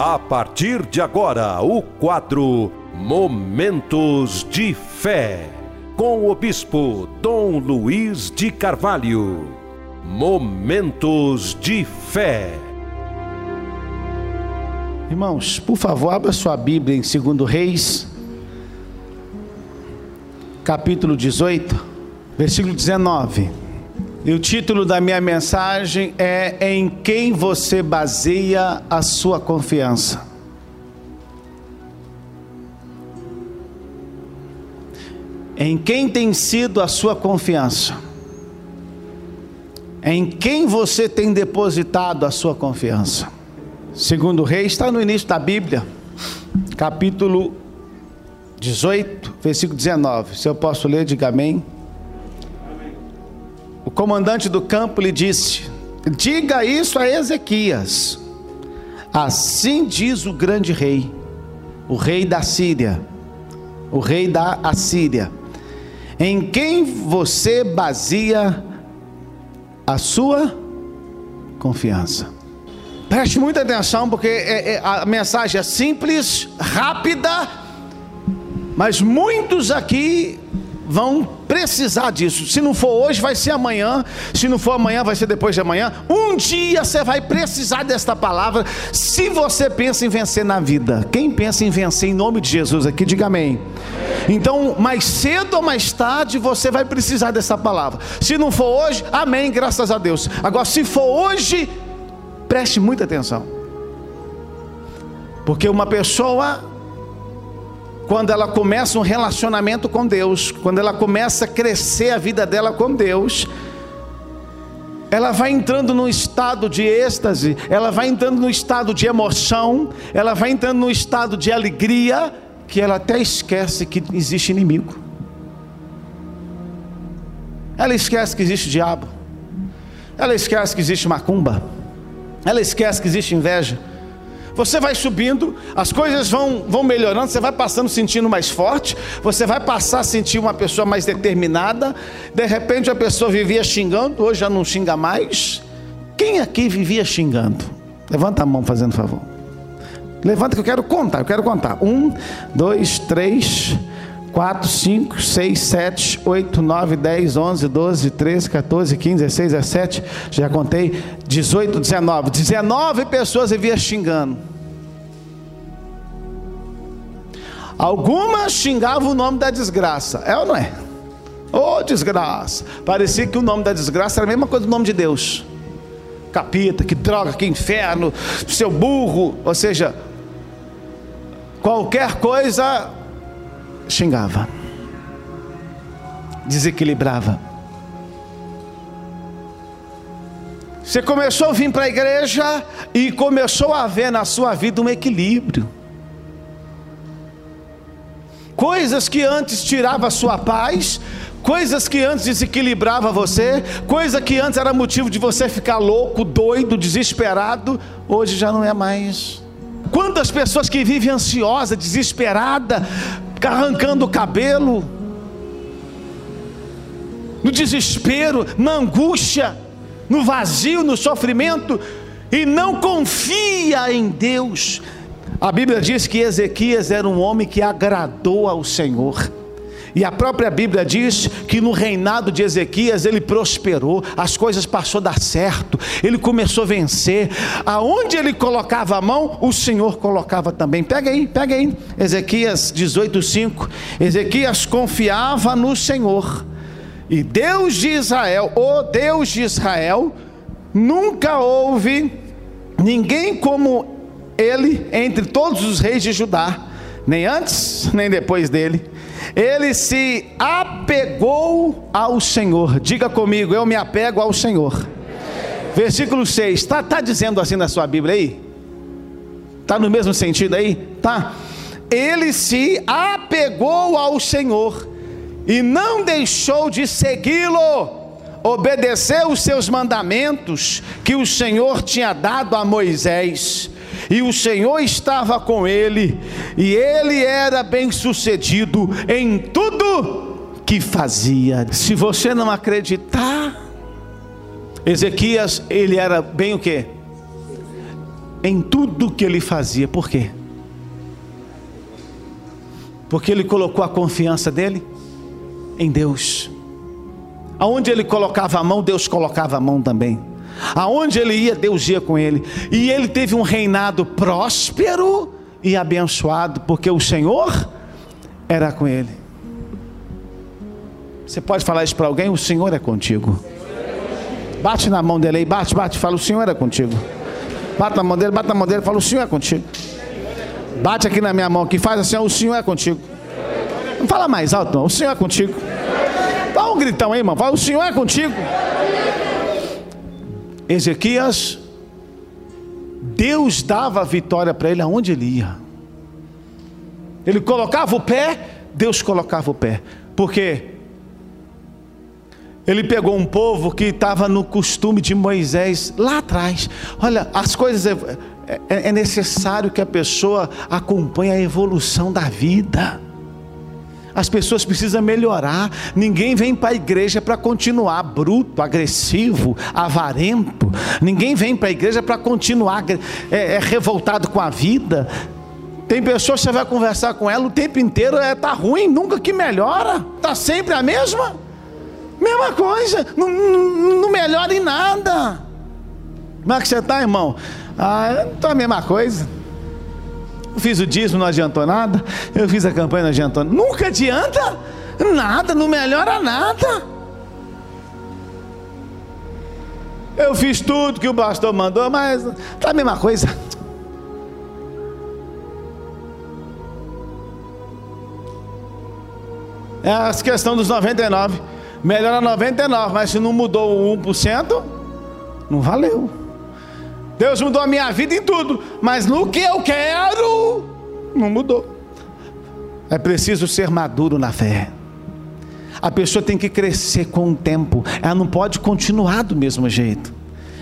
A partir de agora, o quadro Momentos de Fé, com o Bispo Dom Luiz de Carvalho. Momentos de Fé. Irmãos, por favor, abra sua Bíblia em 2 Reis, capítulo 18, versículo 19. E o título da minha mensagem é Em quem você baseia a sua confiança? Em quem tem sido a sua confiança? Em quem você tem depositado a sua confiança? Segundo Rei está no início da Bíblia, capítulo 18, versículo 19. Se eu posso ler, diga amém. Comandante do campo lhe disse: Diga isso a Ezequias. Assim diz o grande rei, o rei da Síria, o rei da Assíria, em quem você baseia a sua confiança. Preste muita atenção, porque é, é, a mensagem é simples, rápida, mas muitos aqui vão precisar disso. Se não for hoje, vai ser amanhã. Se não for amanhã, vai ser depois de amanhã. Um dia você vai precisar desta palavra. Se você pensa em vencer na vida, quem pensa em vencer em nome de Jesus aqui, diga amém. Então, mais cedo ou mais tarde, você vai precisar dessa palavra. Se não for hoje, amém, graças a Deus. Agora, se for hoje, preste muita atenção. Porque uma pessoa quando ela começa um relacionamento com Deus, quando ela começa a crescer a vida dela com Deus, ela vai entrando num estado de êxtase, ela vai entrando num estado de emoção, ela vai entrando num estado de alegria, que ela até esquece que existe inimigo. Ela esquece que existe diabo. Ela esquece que existe macumba. Ela esquece que existe inveja. Você vai subindo, as coisas vão, vão melhorando, você vai passando sentindo mais forte, você vai passar a sentir uma pessoa mais determinada. De repente a pessoa vivia xingando, hoje já não xinga mais. Quem aqui vivia xingando? Levanta a mão fazendo favor. Levanta que eu quero contar, eu quero contar. Um, dois, três, quatro, cinco, seis, sete, oito, nove, dez, onze, doze, treze, 14, 15, 16, 17, já contei, 18, 19. 19 pessoas viviam xingando. Algumas xingavam o nome da desgraça, é ou não é? Ô oh, desgraça! Parecia que o nome da desgraça era a mesma coisa do nome de Deus. Capita, que droga, que inferno, seu burro, ou seja, qualquer coisa xingava, desequilibrava. Você começou a vir para a igreja e começou a ver na sua vida um equilíbrio coisas que antes tirava a sua paz, coisas que antes desequilibrava você, coisa que antes era motivo de você ficar louco, doido, desesperado, hoje já não é mais. Quantas pessoas que vivem ansiosa, desesperada, arrancando o cabelo, no desespero, na angústia, no vazio, no sofrimento, e não confia em Deus, a Bíblia diz que Ezequias era um homem que agradou ao Senhor. E a própria Bíblia diz que no reinado de Ezequias ele prosperou, as coisas passou a dar certo, ele começou a vencer. Aonde ele colocava a mão, o Senhor colocava também. Pega aí, pega aí. Ezequias 18:5. Ezequias confiava no Senhor. E Deus de Israel, o Deus de Israel, nunca houve ninguém como ele entre todos os reis de Judá, nem antes nem depois dele, ele se apegou ao Senhor. Diga comigo, eu me apego ao Senhor. Versículo 6, está tá dizendo assim na sua Bíblia aí? Está no mesmo sentido aí? Tá. Ele se apegou ao Senhor e não deixou de segui-lo, obedeceu os seus mandamentos que o Senhor tinha dado a Moisés e o Senhor estava com ele, e ele era bem-sucedido em tudo que fazia. Se você não acreditar, Ezequias, ele era bem o quê? em tudo que ele fazia. Por quê? Porque ele colocou a confiança dele em Deus. Aonde ele colocava a mão, Deus colocava a mão também. Aonde ele ia, Deus ia com ele. E ele teve um reinado próspero e abençoado, porque o Senhor era com ele. Você pode falar isso para alguém? O Senhor é contigo. Bate na mão dele aí, bate, bate, fala: O Senhor é contigo. Bate na mão dele, bate na mão dele, fala: O Senhor é contigo. Bate aqui na minha mão aqui, faz assim: O Senhor é contigo. Não fala mais alto, não. O Senhor é contigo. Dá um gritão aí, irmão. Fala: O Senhor é contigo. Ezequias, Deus dava a vitória para ele aonde ele ia. Ele colocava o pé, Deus colocava o pé. Porque ele pegou um povo que estava no costume de Moisés lá atrás. Olha, as coisas é, é, é necessário que a pessoa acompanhe a evolução da vida. As pessoas precisam melhorar. Ninguém vem para a igreja para continuar bruto, agressivo, avarento. Ninguém vem para a igreja para continuar é, é, revoltado com a vida. Tem pessoas que você vai conversar com ela o tempo inteiro, é tá ruim, nunca que melhora, tá sempre a mesma, mesma coisa, não, não, não melhora em nada. Como é que você está, irmão? Ah, estou a mesma coisa. Fiz o dízimo, não adiantou nada. Eu fiz a campanha, não adiantou nada. Nunca adianta nada, não melhora nada. Eu fiz tudo que o pastor mandou, mas tá a mesma coisa. É a questão dos 99. Melhora 99, mas se não mudou o 1%, não valeu. Deus mudou a minha vida em tudo, mas no que eu quero, não mudou. É preciso ser maduro na fé. A pessoa tem que crescer com o tempo, ela não pode continuar do mesmo jeito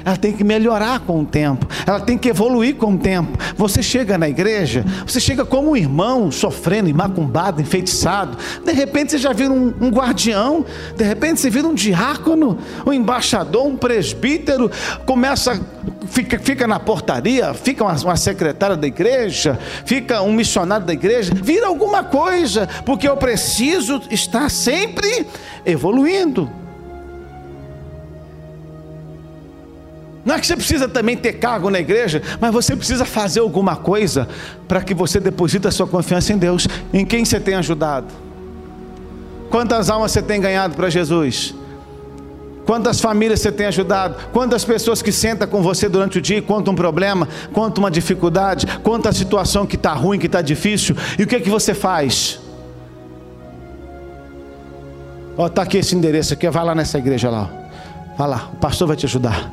ela tem que melhorar com o tempo, ela tem que evoluir com o tempo. Você chega na igreja, você chega como um irmão sofrendo, macumbado, enfeitiçado. De repente você já vira um, um guardião, de repente você vira um diácono, um embaixador, um presbítero, começa, fica, fica na portaria, fica uma, uma secretária da igreja, fica um missionário da igreja, vira alguma coisa, porque eu preciso estar sempre evoluindo. Não é que você precisa também ter cargo na igreja, mas você precisa fazer alguma coisa para que você deposite a sua confiança em Deus. Em quem você tem ajudado? Quantas almas você tem ganhado para Jesus? Quantas famílias você tem ajudado? Quantas pessoas que sentam com você durante o dia e contam um problema, contam uma dificuldade, contam a situação que está ruim, que está difícil, e o que é que você faz? Ó, está aqui esse endereço aqui, vai lá nessa igreja lá. Vai lá, o pastor vai te ajudar.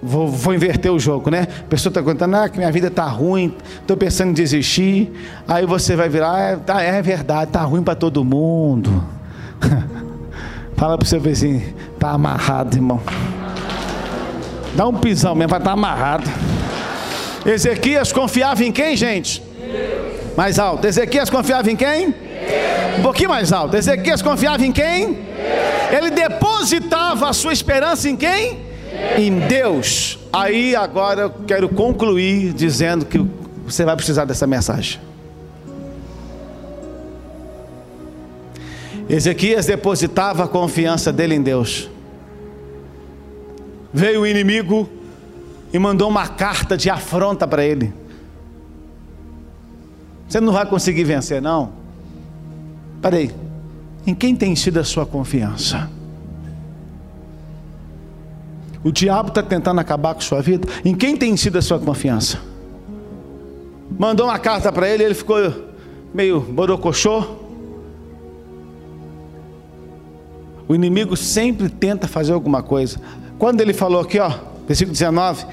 Vou, vou, inverter o jogo, né? A pessoa está contando, ah, que minha vida está ruim, estou pensando em desistir. Aí você vai virar, é, tá, é verdade, está ruim para todo mundo. Fala para o seu vizinho, está amarrado, irmão. Dá um pisão mesmo, vai estar tá amarrado. Ezequias confiava em quem, gente? Mais alto. Ezequias confiava em quem? Um pouquinho mais alto. Ezequias confiava em quem? Ele depositava a sua esperança em quem? em Deus. Aí agora eu quero concluir dizendo que você vai precisar dessa mensagem. Ezequias depositava a confiança dele em Deus. Veio o inimigo e mandou uma carta de afronta para ele. Você não vai conseguir vencer, não. Parei. Em quem tem sido a sua confiança? O diabo está tentando acabar com sua vida. Em quem tem sido a sua confiança? Mandou uma carta para ele, ele ficou meio borocochô. O inimigo sempre tenta fazer alguma coisa. Quando ele falou aqui, ó, versículo 19: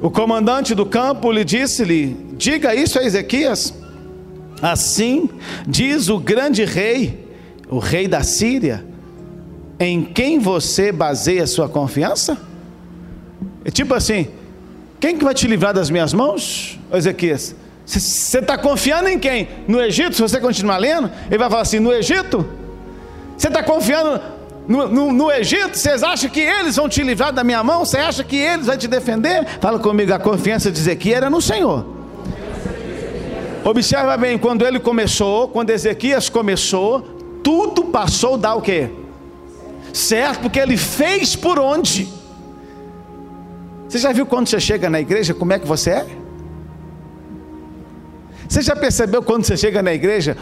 O comandante do campo lhe disse-lhe: Diga isso a Ezequias. Assim diz o grande rei, o rei da Síria em quem você baseia sua confiança? É tipo assim: quem que vai te livrar das minhas mãos, Ezequias? Você está confiando em quem? No Egito? Se você continuar lendo, ele vai falar assim: no Egito? Você está confiando no, no, no, Egito, vocês acham que eles vão te livrar da minha mão? Você acha que eles vão te defender? Fala comigo, a confiança de Ezequiel era no Senhor. Observa bem, quando ele começou, quando Ezequias começou, tudo passou a dar o quê? Certo, porque ele fez por onde? Você já viu quando você chega na igreja como é que você é? Você já percebeu quando você chega na igreja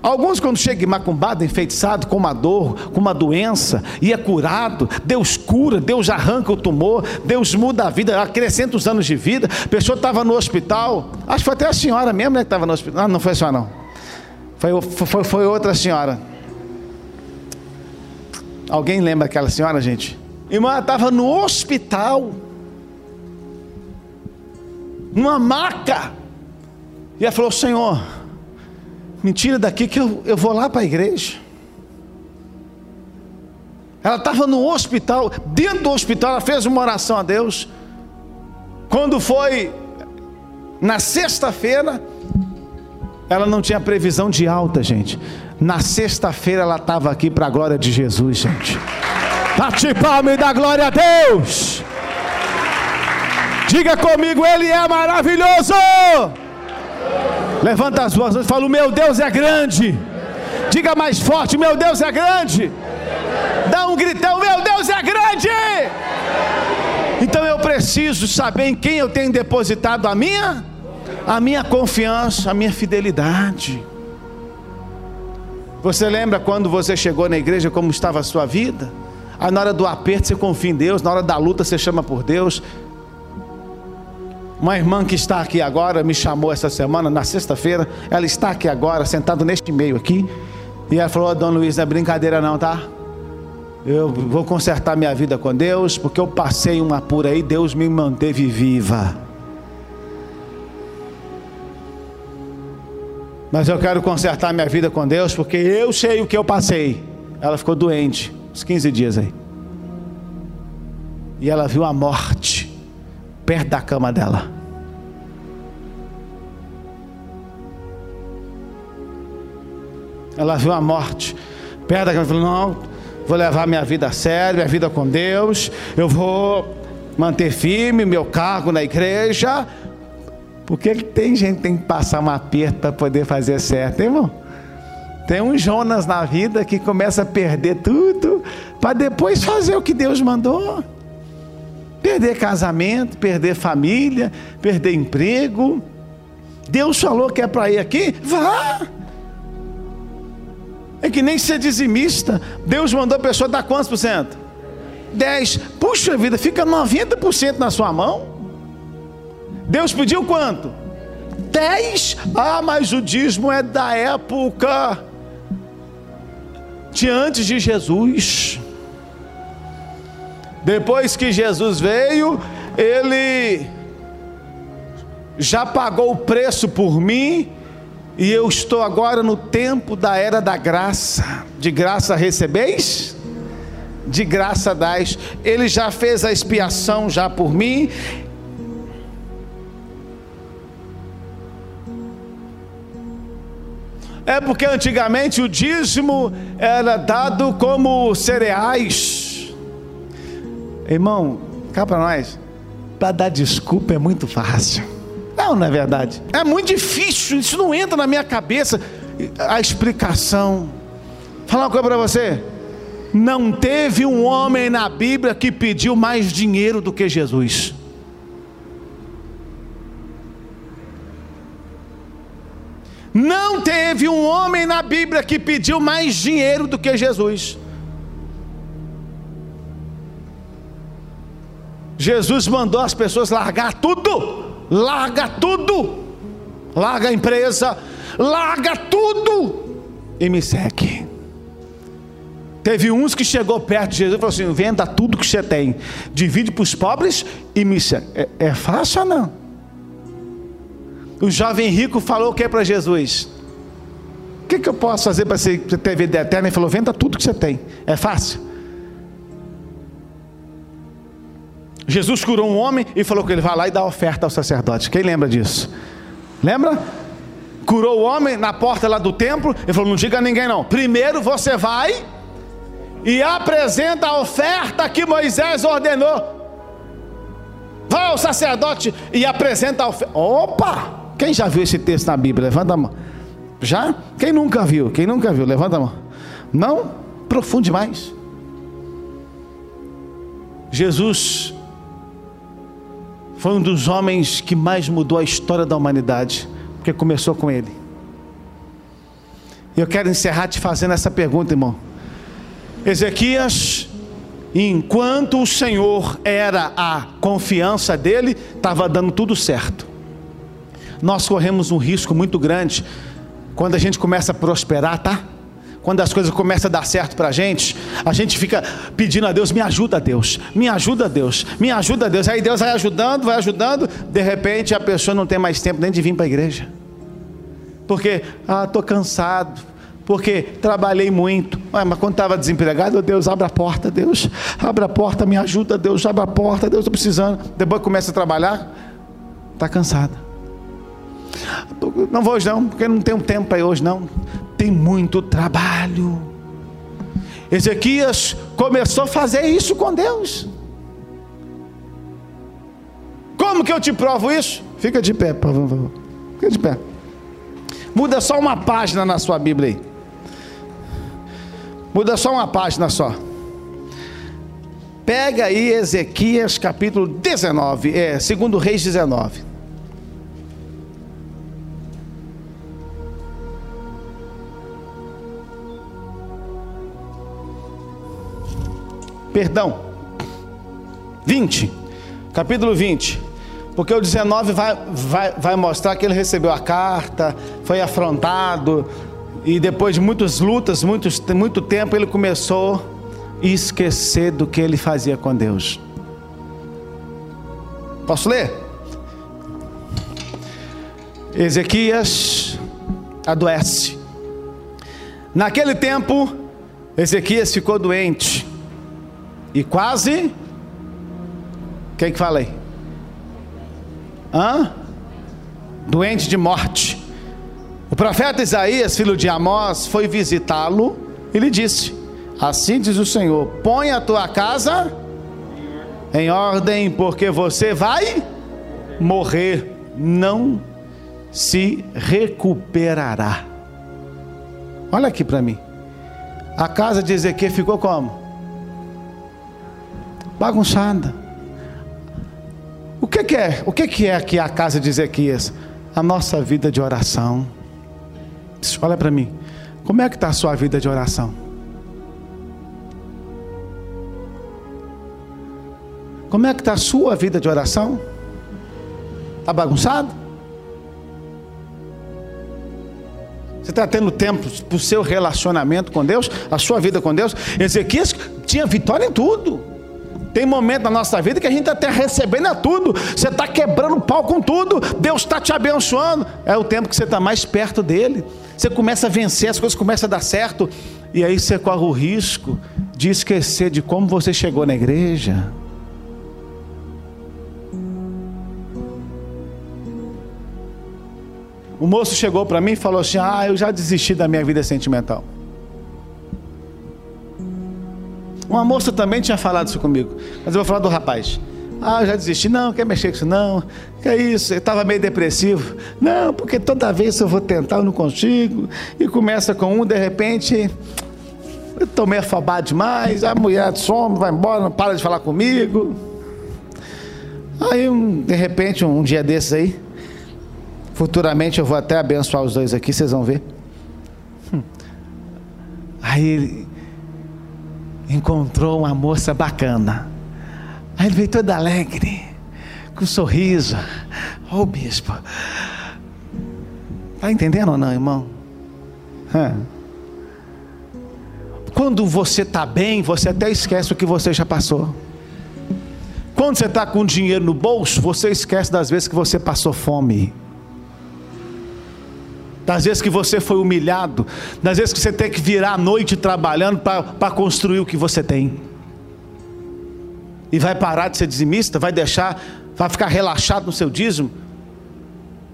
Alguns, quando chegam macumbado, enfeitiçado, com uma dor, com uma doença, e é curado, Deus cura, Deus arranca o tumor, Deus muda a vida, acrescenta os anos de vida. A pessoa estava no hospital, acho que foi até a senhora mesmo né, que estava no hospital. Não, não foi a senhora, não. Foi, foi, foi outra senhora. Alguém lembra aquela senhora, gente? Irmã estava no hospital, numa maca, e ela falou: Senhor me tira daqui que eu, eu vou lá para a igreja. Ela estava no hospital, dentro do hospital, ela fez uma oração a Deus. Quando foi na sexta-feira, ela não tinha previsão de alta, gente. Na sexta-feira ela estava aqui para a glória de Jesus, gente. Bate palma e dá glória a Deus. Diga comigo, Ele é maravilhoso. Levanta as mãos e fala: O meu Deus é grande. Diga mais forte: Meu Deus é grande. Dá um gritão: Meu Deus é grande. Então eu preciso saber em quem eu tenho depositado a minha, a minha confiança, a minha fidelidade. Você lembra quando você chegou na igreja como estava a sua vida? Aí na hora do aperto você confia em Deus, na hora da luta você chama por Deus. Uma irmã que está aqui agora me chamou essa semana, na sexta-feira. Ela está aqui agora, sentada neste meio aqui. E ela falou: oh, Dona Luiz, não é brincadeira não, tá? Eu vou consertar minha vida com Deus, porque eu passei uma por aí, Deus me manteve viva. Mas eu quero consertar minha vida com Deus, porque eu sei o que eu passei. Ela ficou doente, uns 15 dias aí. E ela viu a morte perto da cama dela. Ela viu a morte perto da cama. Falou: Não, vou levar minha vida a sério, minha vida com Deus. Eu vou manter firme meu cargo na igreja. Porque tem gente que tem que passar um aperto para poder fazer certo, hein, irmão? Tem um Jonas na vida que começa a perder tudo para depois fazer o que Deus mandou. Perder casamento, perder família, perder emprego. Deus falou que é para ir aqui, vá. É que nem ser dizimista. Deus mandou a pessoa dar quantos por cento? 10. Puxa vida, fica 90% na sua mão. Deus pediu quanto? 10. Ah, mas o dízimo é da época de antes de Jesus. Depois que Jesus veio, ele já pagou o preço por mim, e eu estou agora no tempo da era da graça. De graça recebeis? De graça dais. Ele já fez a expiação já por mim. É porque antigamente o dízimo era dado como cereais Irmão, cá para nós, para dar desculpa é muito fácil. Não, não é verdade. É muito difícil, isso não entra na minha cabeça. A explicação. Falar uma coisa para você. Não teve um homem na Bíblia que pediu mais dinheiro do que Jesus. Não teve um homem na Bíblia que pediu mais dinheiro do que Jesus. Jesus mandou as pessoas largar tudo, larga tudo, larga a empresa, larga tudo e me segue. Teve uns que chegou perto de Jesus e falou assim: venda tudo que você tem, divide para os pobres e me segue. É, é fácil ou não? O jovem rico falou o que para Jesus? O que, que eu posso fazer para ter vida eterna? Ele falou: venda tudo que você tem. É fácil? Jesus curou um homem e falou que ele vai lá e dá oferta ao sacerdote. Quem lembra disso? Lembra? Curou o homem na porta lá do templo. Ele falou: Não diga a ninguém, não. Primeiro você vai e apresenta a oferta que Moisés ordenou. Vai ao sacerdote e apresenta a oferta. Opa! Quem já viu esse texto na Bíblia? Levanta a mão. Já? Quem nunca viu? Quem nunca viu? Levanta a mão. Não? Profunde mais. Jesus foi um dos homens que mais mudou a história da humanidade, porque começou com ele. Eu quero encerrar te fazendo essa pergunta, irmão. Ezequias, enquanto o Senhor era a confiança dele, estava dando tudo certo. Nós corremos um risco muito grande quando a gente começa a prosperar, tá? Quando as coisas começam a dar certo para a gente, a gente fica pedindo a Deus: me ajuda, Deus, me ajuda, Deus, me ajuda, Deus. Aí Deus vai ajudando, vai ajudando. De repente a pessoa não tem mais tempo nem de vir para a igreja, porque, ah, estou cansado, porque trabalhei muito. Ah, mas quando estava desempregado, Deus, abre a porta, Deus, abre a porta, me ajuda, Deus, abre a porta, Deus, estou precisando. Depois começa a trabalhar, está cansada. Não vou hoje não, porque não tenho tempo para ir hoje não tem muito trabalho. Ezequias começou a fazer isso com Deus. Como que eu te provo isso? Fica de pé, por favor. Fica de pé. Muda só uma página na sua Bíblia aí. Muda só uma página só. Pega aí Ezequias capítulo 19, é, segundo Reis 19. Perdão, 20, capítulo 20, porque o 19 vai, vai, vai mostrar que ele recebeu a carta, foi afrontado, e depois de muitas lutas, muitos, muito tempo, ele começou a esquecer do que ele fazia com Deus. Posso ler? Ezequias adoece. Naquele tempo, Ezequias ficou doente e quase. Quem que fala aí? Hã? Doente de morte. O profeta Isaías, filho de Amós, foi visitá-lo e lhe disse: Assim diz o Senhor: Põe a tua casa em ordem, porque você vai morrer, não se recuperará. Olha aqui para mim. A casa de Ezequiel ficou como? Bagunçada. O que, que é? O que, que é aqui a casa de Ezequias? A nossa vida de oração. Olha para mim. Como é que está a sua vida de oração? Como é que está a sua vida de oração? Está bagunçado? Você está tendo tempo para o seu relacionamento com Deus, a sua vida com Deus? Ezequias tinha vitória em tudo. Tem momento na nossa vida que a gente está até recebendo tudo, você está quebrando pau com tudo, Deus está te abençoando. É o tempo que você está mais perto dele. Você começa a vencer, as coisas começam a dar certo, e aí você corre o risco de esquecer de como você chegou na igreja. O moço chegou para mim e falou assim: Ah, eu já desisti da minha vida sentimental. Uma moça também tinha falado isso comigo, mas eu vou falar do rapaz. Ah, já desisti. Não, quer mexer com isso? Não. Que é isso? Eu estava meio depressivo. Não, porque toda vez eu vou tentar, eu não consigo. E começa com um, de repente, eu estou meio afobado demais. A mulher some, vai embora, não para de falar comigo. Aí, um, de repente, um, um dia desses aí, futuramente eu vou até abençoar os dois aqui, vocês vão ver. Hum. Aí encontrou uma moça bacana. Aí ele veio todo alegre, com um sorriso. Ô oh, bispo, está entendendo ou não, irmão? Quando você está bem, você até esquece o que você já passou. Quando você está com dinheiro no bolso, você esquece das vezes que você passou fome das vezes que você foi humilhado, das vezes que você tem que virar a noite trabalhando para construir o que você tem. E vai parar de ser dizimista, vai deixar, vai ficar relaxado no seu dízimo.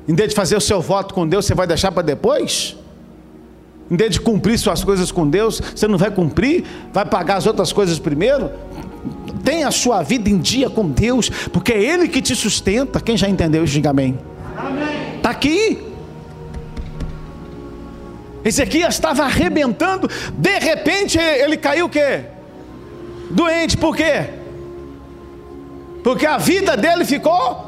Em vez de fazer o seu voto com Deus, você vai deixar para depois? Em vez de cumprir suas coisas com Deus, você não vai cumprir, vai pagar as outras coisas primeiro. Tenha a sua vida em dia com Deus, porque é Ele que te sustenta. Quem já entendeu isso, diga amém. Está aqui. Ezequias estava arrebentando, de repente ele caiu o quê? Doente, por quê? Porque a vida dele ficou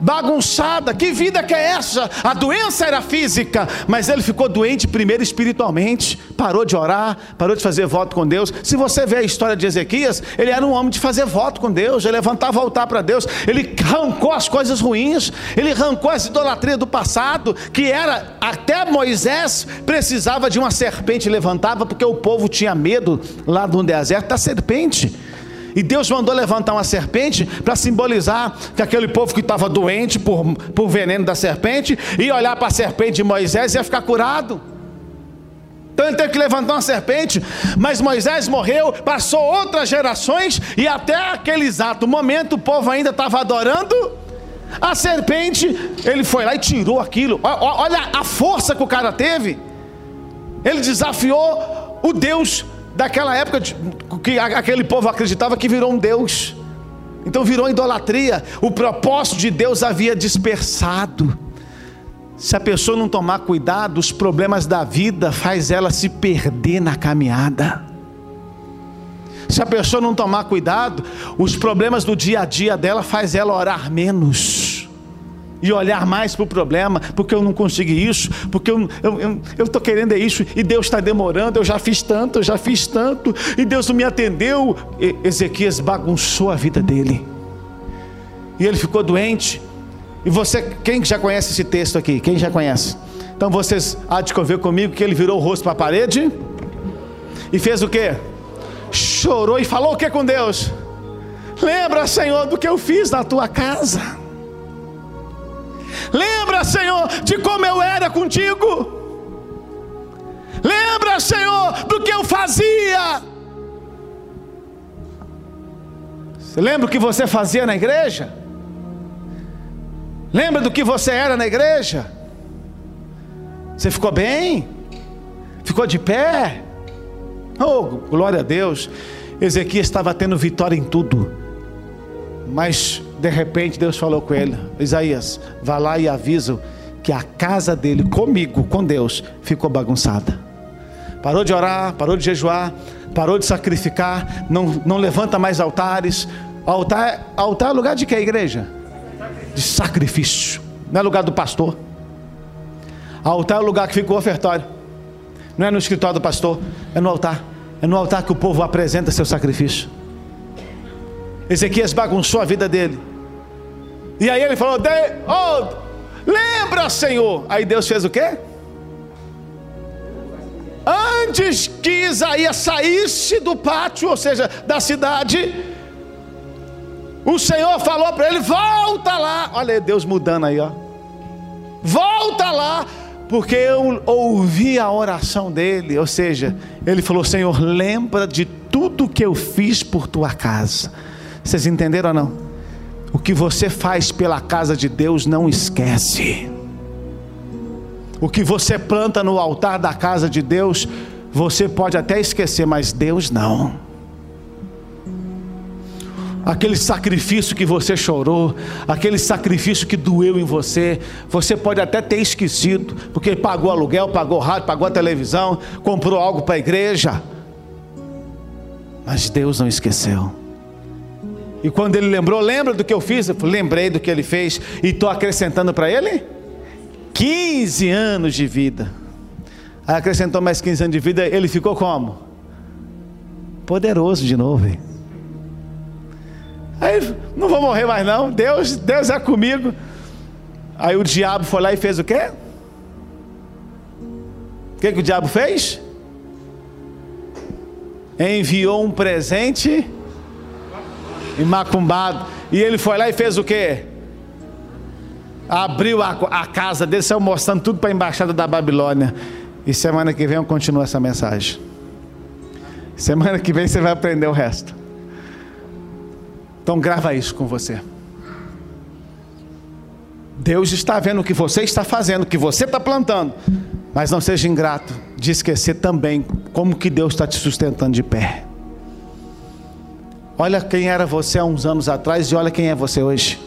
bagunçada. Que vida que é essa? A doença era física, mas ele ficou doente primeiro espiritualmente. Parou de orar, parou de fazer voto com Deus. Se você vê a história de Ezequias, ele era um homem de fazer voto com Deus, ele levantava voltar para Deus. Ele arrancou as coisas ruins, ele arrancou as idolatrias do passado, que era até Moisés precisava de uma serpente levantava porque o povo tinha medo lá no deserto da serpente. E Deus mandou levantar uma serpente para simbolizar que aquele povo que estava doente por, por veneno da serpente ia olhar para a serpente de Moisés e ia ficar curado. Então ele teve que levantar uma serpente, mas Moisés morreu, passou outras gerações e até aquele exato momento o povo ainda estava adorando a serpente. Ele foi lá e tirou aquilo. Olha a força que o cara teve. Ele desafiou o Deus daquela época que aquele povo acreditava que virou um Deus. Então virou idolatria. O propósito de Deus havia dispersado. Se a pessoa não tomar cuidado, os problemas da vida faz ela se perder na caminhada. Se a pessoa não tomar cuidado, os problemas do dia a dia dela faz ela orar menos e olhar mais para o problema, porque eu não consegui isso, porque eu estou eu, eu querendo é isso, e Deus está demorando, eu já fiz tanto, eu já fiz tanto, e Deus não me atendeu. E Ezequias bagunçou a vida dele, e ele ficou doente. E você, quem já conhece esse texto aqui? Quem já conhece? Então vocês há de conver comigo que ele virou o rosto para a parede e fez o que? Chorou e falou o que com Deus? Lembra, Senhor, do que eu fiz na tua casa. Lembra, Senhor, de como eu era contigo. Lembra, Senhor, do que eu fazia. Você lembra o que você fazia na igreja? Lembra do que você era na igreja? Você ficou bem? Ficou de pé? Oh, glória a Deus. Ezequias estava tendo vitória em tudo. Mas de repente Deus falou com ele: Isaías, vá lá e avisa que a casa dele, comigo, com Deus, ficou bagunçada. Parou de orar, parou de jejuar, parou de sacrificar, não, não levanta mais altares. Altar, altar é lugar de que, igreja? De sacrifício, não é lugar do pastor. Altar é o lugar que fica o ofertório, não é no escritório do pastor, é no altar. É no altar que o povo apresenta seu sacrifício. Ezequias bagunçou a vida dele. E aí ele falou: oh, lembra, Senhor. Aí Deus fez o quê? Antes que Isaías saísse do pátio, ou seja, da cidade, o Senhor falou para ele: volta lá. Olha Deus mudando aí, ó. Volta lá, porque eu ouvi a oração dele. Ou seja, ele falou: Senhor, lembra de tudo que eu fiz por tua casa. Vocês entenderam ou não? O que você faz pela casa de Deus, não esquece. O que você planta no altar da casa de Deus, você pode até esquecer, mas Deus não. Aquele sacrifício que você chorou, aquele sacrifício que doeu em você, você pode até ter esquecido, porque pagou aluguel, pagou rádio, pagou a televisão, comprou algo para a igreja, mas Deus não esqueceu. E quando ele lembrou, lembra do que eu fiz? Eu lembrei do que ele fez e estou acrescentando para ele 15 anos de vida. Aí acrescentou mais 15 anos de vida, ele ficou como? Poderoso de novo. Hein? Aí, não vou morrer mais não, Deus, Deus é comigo. Aí o diabo foi lá e fez o quê? O que, que o diabo fez? Enviou um presente macumbado. E ele foi lá e fez o quê? Abriu a, a casa dele, saiu mostrando tudo para a embaixada da Babilônia. E semana que vem eu continuo essa mensagem. Semana que vem você vai aprender o resto. Então grava isso com você. Deus está vendo o que você está fazendo, o que você está plantando. Mas não seja ingrato de esquecer também como que Deus está te sustentando de pé. Olha quem era você há uns anos atrás e olha quem é você hoje.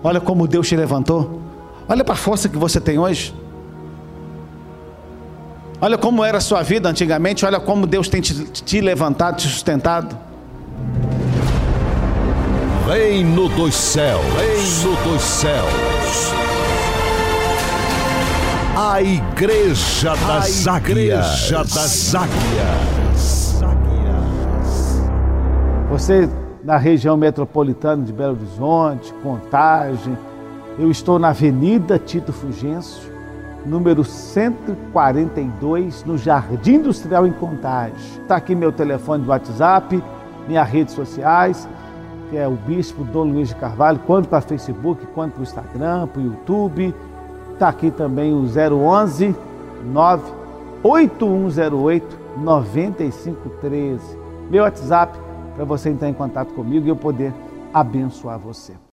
Olha como Deus te levantou. Olha para a força que você tem hoje. Olha como era a sua vida antigamente, olha como Deus tem te, te levantado, te sustentado. Reino dos céus, reino dos céus. A igreja das a igreja das águias. Você na região metropolitana de Belo Horizonte, Contagem, eu estou na Avenida Tito Fugêncio, número 142, no Jardim Industrial em Contagem. Está aqui meu telefone de WhatsApp, minhas redes sociais, que é o Bispo Dom Luiz de Carvalho, quanto para Facebook, quanto para o Instagram, para o YouTube. Está aqui também o 011 98108 9513. Meu WhatsApp para você entrar em contato comigo e eu poder abençoar você.